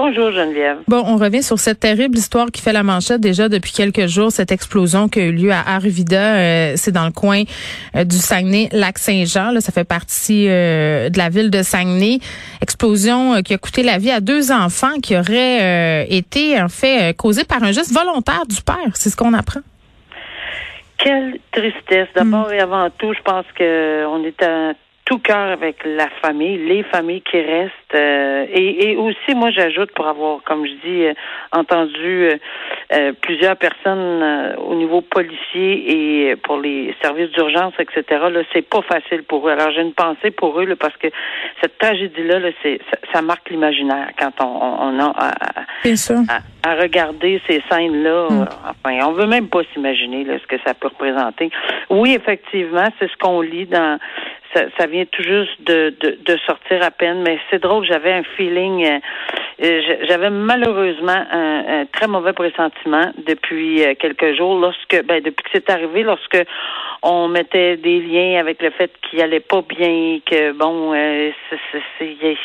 Bonjour, Geneviève. Bon, on revient sur cette terrible histoire qui fait la manchette déjà depuis quelques jours, cette explosion qui a eu lieu à Arvida, euh, c'est dans le coin euh, du Saguenay-Lac-Saint-Jean, là, ça fait partie euh, de la ville de Saguenay. Explosion qui a coûté la vie à deux enfants qui auraient euh, été en fait causée par un geste volontaire du père, c'est ce qu'on apprend. Quelle tristesse. D'abord et avant tout, je pense que on est à tout cœur avec la famille, les familles qui restent. euh, et, et aussi, moi, j'ajoute pour avoir, comme je dis, euh, entendu euh, euh, plusieurs personnes euh, au niveau policier et pour les services d'urgence, etc. Là, c'est pas facile pour eux. Alors, j'ai une pensée pour eux là, parce que cette tragédie-là, là, c'est ça, ça marque l'imaginaire quand on, on, a à, à- à, regarder ces scènes-là. euh, Enfin, on veut même pas s'imaginer là, ce que ça peut représenter. Oui, effectivement, c'est ce qu'on lit dans. Ça, ça vient tout juste de, de, de sortir à peine, mais c'est drôle. J'avais un feeling. J'avais malheureusement un, un très mauvais pressentiment depuis euh, quelques jours, lorsque, ben, depuis que c'est arrivé, lorsque on mettait des liens avec le fait qu'il allait pas bien, que bon, euh, c'est-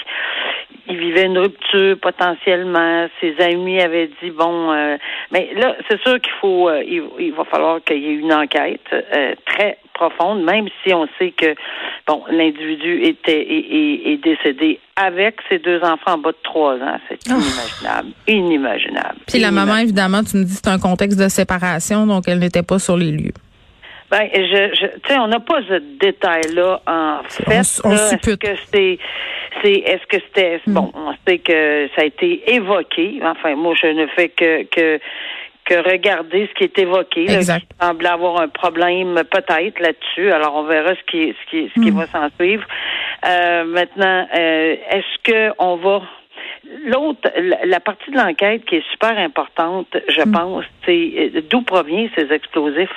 il vivait une rupture potentiellement. Ses amis avaient dit bon, euh, mais là, c'est sûr qu'il faut, euh, il, va falloir qu'il y ait une enquête euh, très profonde, même si on sait que bon, l'individu était est- est décédé avec ses deux enfants en bas de trois ans. C'est inimaginable, inimaginable. Puis la maman, évidemment, tu me dis que c'est un contexte de séparation, donc elle n'était pas sur les lieux. Ben, je, je tu sais, on n'a pas ce détail-là en fait. On on. Est-ce que c'est, c'est, est-ce que c'était, bon, on sait que ça a été évoqué. Enfin, moi, je ne fais que, que, que regarder ce qui est évoqué. là, Exact. semble avoir un problème peut-être là-dessus. Alors, on verra ce qui, ce qui, ce qui va s'en suivre. Euh, maintenant, euh, est-ce que on va L'autre, la, partie de l'enquête qui est super importante, je pense, c'est d'où proviennent ces explosifs?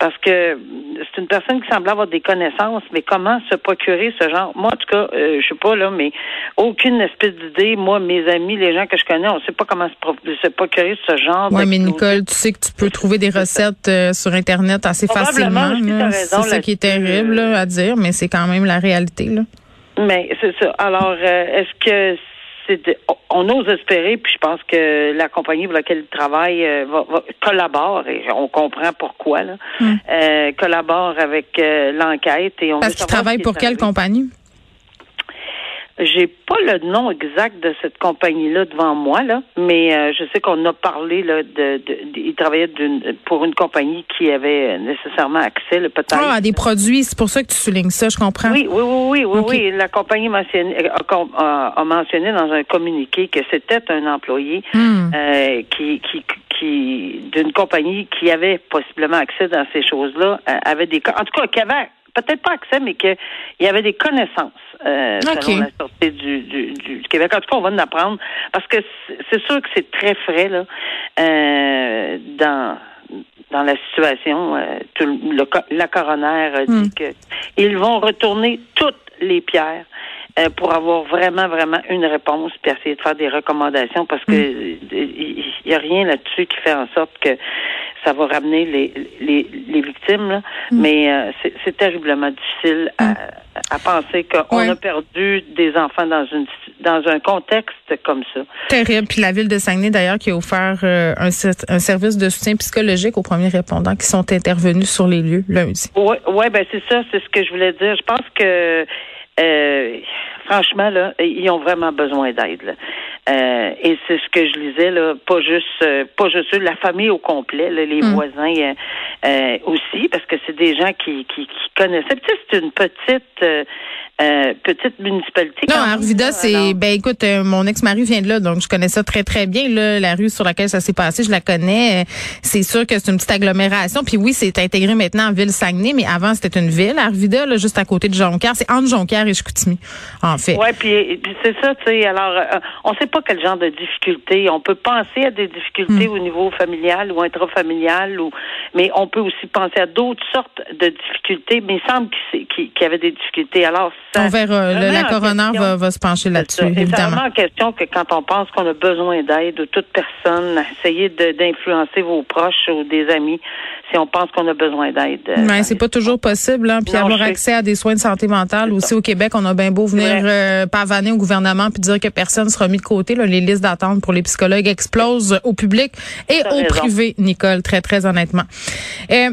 Parce que c'est une personne qui semble avoir des connaissances, mais comment se procurer ce genre? Moi, en tout cas, euh, je sais pas là, mais aucune espèce d'idée. Moi, mes amis, les gens que je connais, on sait pas comment se, pro- se procurer ce genre. Oui, mais. Nicole, tu sais que tu peux trouver des recettes euh, sur Internet assez facilement. C'est ça qui est terrible là, à dire, mais c'est quand même la réalité. Là. Mais c'est ça. Alors, euh, est-ce que c'est on ose espérer, puis je pense que la compagnie pour laquelle il travaille euh, va, va- collabore, et on comprend pourquoi, là, euh, collabore avec euh, l'enquête. et on Hmm. Parce qu'il travaille pour quelle compagnie? J'ai pas le nom exact de cette compagnie-là devant moi, là, mais euh, je sais qu'on a parlé là, de, de, de- il travaillait d'une- pour une compagnie qui avait nécessairement accès, le peut-être. Ah, à des produits, c'est pour ça que tu soulignes ça, je comprends. Oui, oui, oui, oui, oui, Ok. oui. La compagnie mentionné- a, a- a mentionné dans un communiqué que c'était un employé Hmm. euh, qui, qui, qui d'une compagnie qui avait possiblement accès dans ces choses-là, euh, avait des, en tout cas, qui avait peut-être pas accès, mais qu'il y avait des connaissances euh, Ok. selon la sortie du, du, du Québec. En tout cas, on va en apprendre parce que c'est- sûr que c'est très frais là euh, dans dans la situation. euh, tout le, la coroner a dit Hmm. que ils vont retourner toutes les pierres euh, pour avoir vraiment, vraiment une réponse, puis essayer de faire des recommandations, parce que euh, il n'y a rien là-dessus qui fait en sorte que ça va ramener les, les, les victimes. là. Mais euh, c'est- terriblement difficile à, à penser qu'on Ouais. a perdu des enfants dans une dans un contexte comme ça. Terrible. Puis la ville de Saguenay, d'ailleurs, qui a offert euh, un service de soutien psychologique aux premiers répondants qui sont intervenus sur les lieux lundi. Oui, ouais, ben c'est ça, c'est ce que je voulais dire. Je pense que euh, franchement, là, ils ont vraiment besoin d'aide. Euh, et c'est ce que je lisais, là, pas juste euh, pas juste eux, la famille au complet, là, les Mm. voisins euh, euh, aussi, parce que c'est des gens qui, qui, qui connaissaient. Puis, tu sais, c'est une petite euh, euh, petite municipalité. Non, Arvida, c'est ben écoute, euh, mon ex-mari vient de là, donc je connais ça très très bien. Là, la rue sur laquelle ça s'est passé, je la connais. C'est sûr que c'est une petite agglomération. Puis oui, c'est intégré maintenant en ville Saguenay, mais avant c'était une ville, Arvida, là, juste à côté de Jonquière. C'est entre Jonquière et Chicoutimi, en fait. Ouais, puis, puis c'est ça, tu sais. Alors, euh, on sait pas quel genre de difficultés. On peut penser à des difficultés Hmm. au niveau familial ou intrafamilial, ou mais on peut aussi penser à d'autres sortes de difficultés. Mais il semble qu'il y avait des difficultés. Alors, ça, On verra. Le- la coroner va, va se pencher C'est là-dessus, évidemment. remet en question que quand on pense qu'on a besoin d'aide, ou toute personne, essayer de- d'influencer vos proches ou des amis, si on pense qu'on a besoin d'aide. euh, Mais c'est pas toujours possible. Hein. Puis Non, avoir accès à des soins de santé mentale aussi au Québec, on a bien beau venir euh, pavaner au gouvernement puis dire que personne sera mis de côté. Là, les listes d'attente pour les psychologues explosent au public et au raison. privé, Nicole, très très honnêtement. Euh,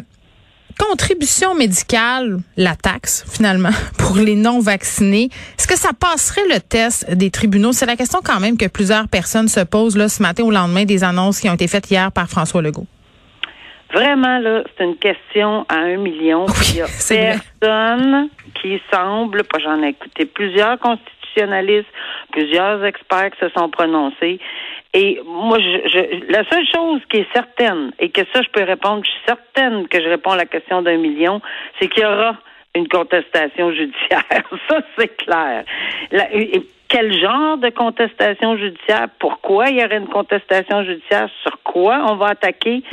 contribution médicale, la taxe finalement pour les non vaccinés. Est-ce que ça passerait le test des tribunaux? C'est la question quand même que plusieurs personnes se posent là ce matin au lendemain des annonces qui ont été faites hier par François Legault. Vraiment, là, c'est une question à un million. Oui, Il y a vrai. personne qui semble, j'en ai écouté plusieurs constitutionnalistes, plusieurs experts qui se sont prononcés. Et moi, je, je- la seule chose qui est certaine, et que ça, je peux répondre, je suis certaine que je réponds à la question d'un million, c'est qu'il y aura une contestation judiciaire. Ça, c'est clair. Quel genre de contestation judiciaire? Pourquoi il y aurait une contestation judiciaire? Sur quoi on va attaquer?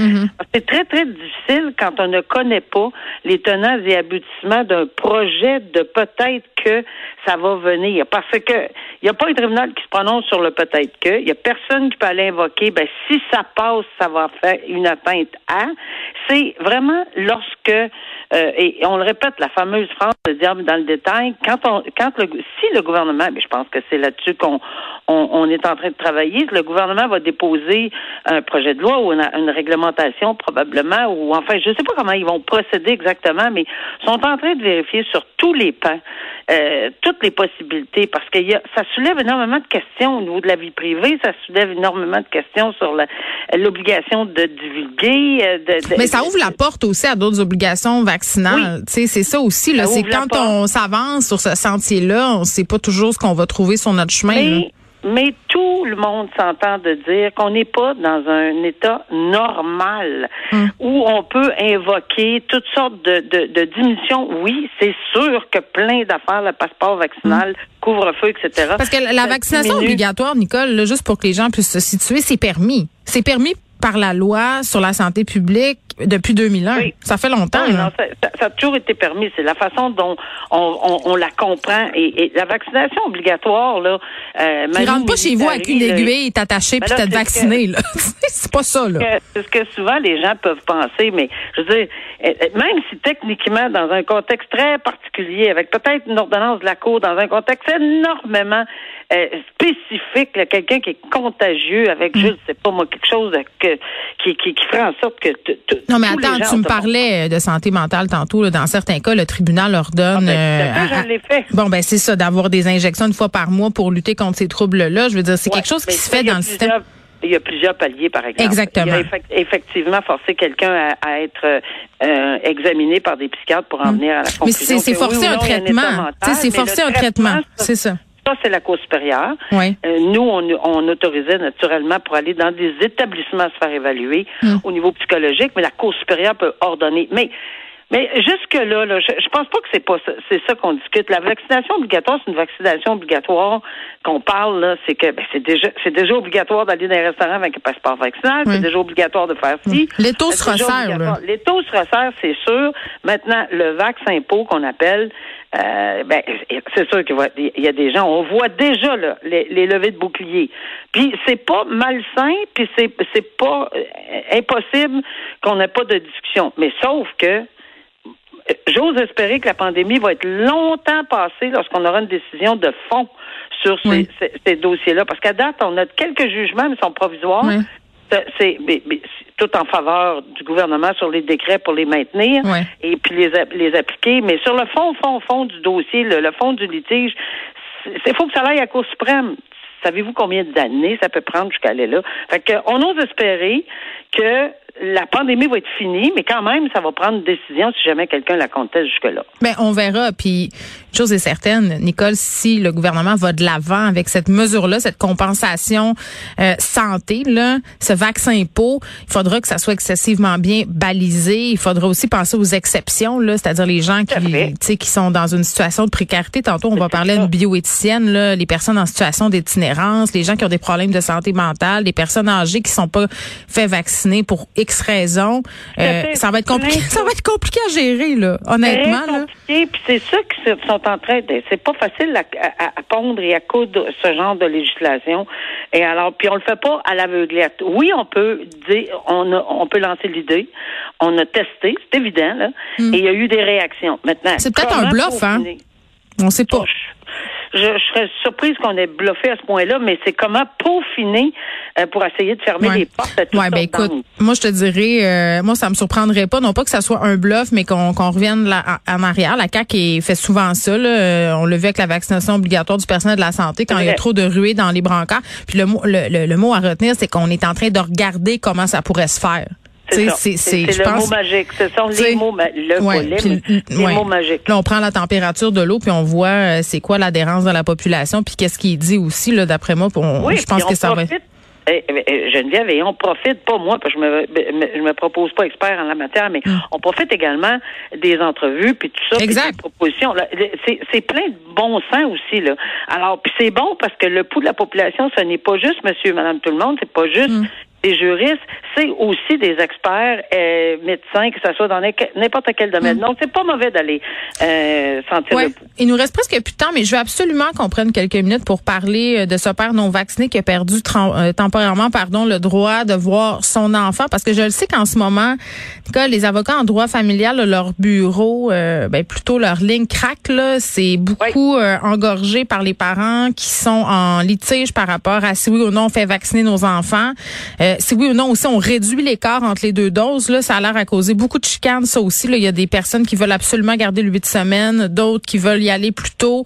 C'est très, très difficile quand on ne connaît pas les tenants et aboutissements d'un projet de peut-être que ça va venir. Parce que il n'y a pas un tribunal qui se prononce sur le peut-être que. Il n'y a personne qui peut aller invoquer, ben, si ça passe, ça va faire une atteinte à. C'est vraiment lorsque, euh, et on le répète, la fameuse phrase de diable dans le détail, quand on, quand le, si le gouvernement, mais je pense que c'est là-dessus qu'on on, est en train de travailler, le gouvernement va déposer un projet de loi ou une, réglementation probablement, ou enfin, je ne sais pas comment ils vont procéder exactement, mais sont en train de vérifier sur tous les pans euh, toutes les possibilités parce que y a, ça soulève énormément de questions au niveau de la vie privée, ça soulève énormément de questions sur la- l'obligation de divulguer. euh, de- de- Mais ça ouvre la porte aussi à d'autres obligations vaccinales. Tu sais, c'est ça aussi. C'est quand on s'avance sur ce sentier-là, on sait pas toujours ce qu'on va trouver sur notre chemin. là. Mais, mais tout le monde s'entend de dire qu'on n'est pas dans un état normal Hum. où on peut invoquer toutes sortes de, de, de diminutions. Oui, c'est sûr que plein d'affaires, le passeport vaccinal, couvre-feu, etc. Hum. Parce que la- vaccination diminue. obligatoire, Nicole, là, juste pour que les gens puissent se situer, c'est permis. C'est permis par la loi sur la santé publique depuis 2001. Oui. Ça fait longtemps. Là. non, ça, ça- ça a toujours été permis. C'est la façon dont on, on, on la comprend. Et, et la vaccination obligatoire, là. Euh, Tu rentres pas chez vous avec une aiguille, Ben puis t'es vacciné. là. c'est pas ça, là. c'est ce que souvent les gens peuvent penser, mais je veux dire, euh, même si techniquement, dans un contexte très particulier, avec peut-être une ordonnance de la Cour, dans un contexte énormément euh, spécifique, quelqu'un qui est contagieux avec, Mm. je ne sais pas moi, quelque chose que, qui, qui, qui ferait en sorte que... Non, mais attends, tu me parlais de santé mentale tantôt. là. Dans certains cas, le tribunal leur donne. Ah, ben, euh, à je l'ai fait. Bon, ben c'est ça, d'avoir des injections une fois par mois pour lutter contre ces troubles-là. Je veux dire, c'est Ouais, quelque chose qui se fait dans le système. Il y a plusieurs paliers, par exemple. Exactement. Il a effect- effectivement forcer quelqu'un à, à être euh, examiné par des psychiatres pour en venir à la conclusion. Mais c'est forcer oui un non, traitement. c'est forcer un traitement. C'est ça. Ça, c'est la Cour supérieure. Oui. Euh, nous, on, on autorisait naturellement pour aller dans des établissements se faire évaluer Mm. au niveau psychologique, mais la Cour supérieure peut ordonner. Mais mais jusque-là, là, je, je pense pas que c'est pas ça, c'est ça qu'on discute. La vaccination obligatoire, c'est une vaccination obligatoire qu'on parle, là, c'est que ben, c'est déjà c'est déjà obligatoire d'aller dans les restaurants avec un passeport vaccinal, Oui. c'est déjà obligatoire de faire ci. Les taux se resserrent, là. Les taux se resserrent, c'est sûr. Maintenant, le vaccin pot qu'on appelle, euh, ben, c'est sûr qu'il y a des gens, on voit déjà là, les, les levées de boucliers. Puis c'est pas malsain, puis c'est c'est pas euh, impossible qu'on n'ait pas de discussion. Mais sauf que j'ose espérer que la pandémie va être longtemps passée lorsqu'on aura une décision de fond sur ces, Oui. ces- ces dossiers-là. Parce qu'à date, on a quelques jugements, mais ils sont provisoires. Oui. C'est- C'est mais- mais c'est tout en faveur du gouvernement sur les décrets pour les maintenir et puis les, appliquer. Mais sur le fond, fond, fond du dossier, le, le fond du litige, il faut que ça aille à la Cour suprême. Savez-vous combien d'années ça peut prendre jusqu'à aller là? Fait que, on ose espérer que la pandémie va être finie, mais quand même, ça va prendre une décision si jamais quelqu'un la conteste jusque-là. Ben, on verra. Puis, chose est certaine, Nicole, si le gouvernement va de l'avant avec cette mesure-là, cette compensation euh, santé, là, ce vaccin pot, il faudra que ça soit excessivement bien balisé. Il faudra aussi penser aux exceptions, là, c'est-à-dire les gens qui, qui sont dans une situation de précarité. Tantôt, on va parler d'une bioéthicienne, là, les personnes en situation d'itinérance, les gens qui ont des problèmes de santé mentale, les personnes âgées qui sont pas fait vacciner pour X raisons. Euh, ça va être compliqué. Ça va être compliqué à gérer, là, honnêtement. Très compliqué. Puis c'est ça qu'ils sont en train de. C'est pas facile à, à, pondre et à coudre ce genre de législation. Et alors, puis on le fait pas à l'aveuglette. Oui, on peut dire, on, on peut lancer l'idée. On a testé, c'est évident, là. Hmm. Et il y a eu des réactions. Maintenant, c'est peut-être un bluff, hein? On sait pas je, serais surprise qu'on ait bluffé à ce point-là, mais c'est comment peaufiner euh, pour essayer de fermer les portes à tout ouais, ben écoute, moi je te dirais, euh, moi ça me surprendrait pas, non pas que ça soit un bluff, mais qu'on revienne là, en arrière. La CAQ fait souvent ça. Là. Euh, on le vu avec la vaccination obligatoire du personnel de la santé quand il y a trop de ruées dans les brancards. Puis le mot, le, le mot à retenir, c'est qu'on est en train de regarder comment ça pourrait se faire. C'est le mot magique. Ce sont les mots, le volet, les mots magiques. Là, on prend la température de l'eau, puis on voit euh, c'est quoi l'adhérence de la population, puis qu'est-ce qu'il dit aussi, là, d'après moi. oui, je pense que ça va... Eh, eh, eh, Geneviève, et on profite, pas moi, parce que je me, je me propose pas expert en la matière, mais mm. on profite également des entrevues, puis tout ça, exact. des propositions. C'est plein de bon sens aussi, là. Alors, puis c'est bon parce que le pouls de la population, ce n'est pas juste monsieur, madame, tout le monde, c'est pas juste mm des juristes, c'est aussi des experts euh, médecins, que ce soit dans n'importe quel domaine. Mm. Donc, c'est pas mauvais d'aller euh, sentir le pouls. Il nous reste presque plus de temps, mais je veux absolument qu'on prenne quelques minutes pour parler euh, de ce père non vacciné qui a perdu euh, temporairement pardon, le droit de voir son enfant. Parce que je le sais qu'en ce moment, les avocats en droit familial, leur bureau, ben, plutôt leur ligne craque. C'est beaucoup engorgé par les parents qui sont en litige par rapport à si oui ou non on fait vacciner nos enfants. Euh, si oui ou non aussi on réduit l'écart entre les deux doses, là, ça a l'air à causer beaucoup de chicanes, ça aussi. Là. Il y a des personnes qui veulent absolument garder le huit semaines, d'autres qui veulent y aller plus tôt.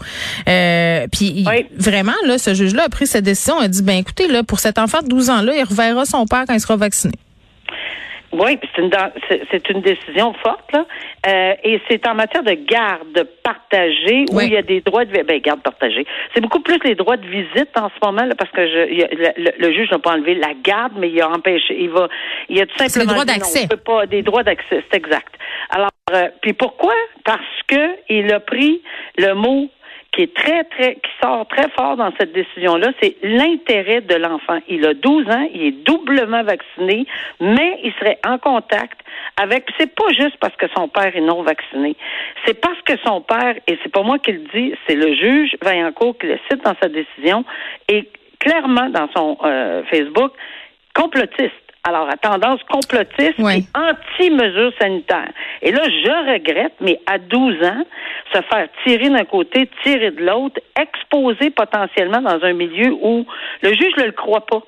Euh, puis vraiment, là, ce juge-là a pris cette décision, a dit, ben écoutez, là, pour cet enfant de 12 ans-là, il reverra son père quand il sera vacciné. Oui, c'est une, c'est une décision forte, là. Euh, et c'est en matière de garde partagée où il y a des droits de ben, garde partagée. C'est beaucoup plus les droits de visite en ce moment, là, parce que je, le, juge n'a pas enlevé la garde, mais il a empêché. Il va, il a tout simplement. Des droits d'accès. pas des droits d'accès, c'est exact. Alors, euh, puis pourquoi? Parce que il a pris le mot qui est très, très, qui sort très fort dans cette décision-là, c'est l'intérêt de l'enfant. Il a 12 ans, il est doublement vacciné, mais il serait en contact avec, c'est pas juste parce que son père est non vacciné. C'est parce que son père, et c'est pas moi qui le dis, c'est le juge Vaillancourt qui le cite dans sa décision, et clairement dans son euh, Facebook, complotiste alors à tendance complotiste et anti-mesures sanitaires. Et là, je regrette, mais à 12 ans, se faire tirer d'un côté, tirer de l'autre, exposer potentiellement dans un milieu où le juge ne le croit pas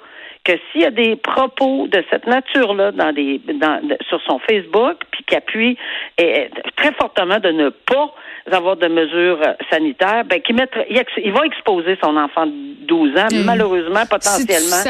que s'il y a des propos de cette nature-là dans des dans, sur son Facebook, puis qui appuie très fortement de ne pas avoir de mesures sanitaires, ben qui mettre, il, va exposer son enfant de 12 ans, malheureusement, potentiellement.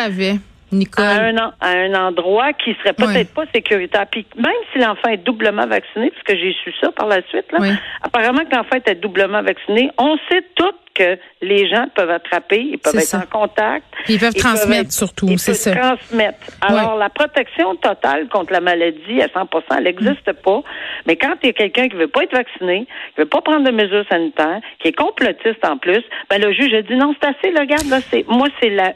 Nicole? À un, endroit qui serait peut-être pas sécuritaire. Puis même si l'enfant est doublement vacciné, parce que j'ai su ça par la suite, là, apparemment que l'enfant était doublement vacciné, on sait tout que les gens peuvent attraper, ils peuvent être en contact. Ils peuvent transmettre surtout, c'est ça. transmettre. Alors, la protection totale contre la maladie à 100 elle n'existe pas. Mais quand il y a quelqu'un qui veut pas être vacciné, qui veut pas prendre de mesures sanitaires, qui est complotiste en plus, ben le juge a dit non, c'est assez, le regarde, là, c'est, moi, c'est la,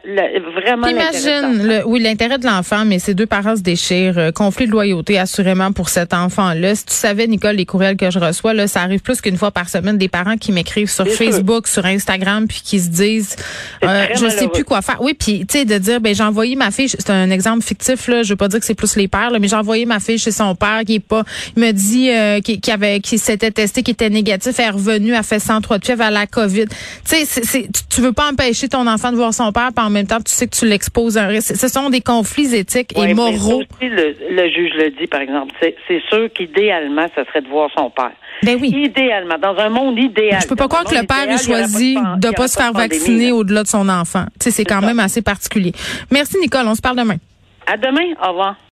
vraiment Imagine, le, oui, l'intérêt de l'enfant, mais ces deux parents se déchirent. Euh, conflit de loyauté, assurément, pour cet enfant-là. Si tu savais, Nicole, les courriels que je reçois, là, ça arrive plus qu'une fois par semaine, des parents qui m'écrivent sur Facebook, sur Instagram puis qui se disent euh, je sais plus quoi faire. Oui, puis tu sais de dire ben j'ai envoyé ma fille, c'est un exemple fictif là, je veux pas dire que c'est plus les pères là, mais j'ai envoyé ma fille chez son père qui est pas il me dit euh, qui, avait qui s'était testé qui était négatif, elle est revenue, elle fait 103 de fièvre à la Covid. Tu sais tu veux pas empêcher ton enfant de voir son père, puis en même temps tu sais que tu l'exposes à un risque. Ce sont des conflits éthiques et moraux. aussi, le, le, juge le dit par exemple, c'est sûr qu'idéalement ça serait de voir son père. Ben oui. Idéalement, dans un monde idéal. Je peux pas croire que le père ait choisi de pas se faire vacciner au-delà de son enfant. Tu sais, c'est quand même assez particulier. Merci Nicole, on se parle demain. À demain, au revoir.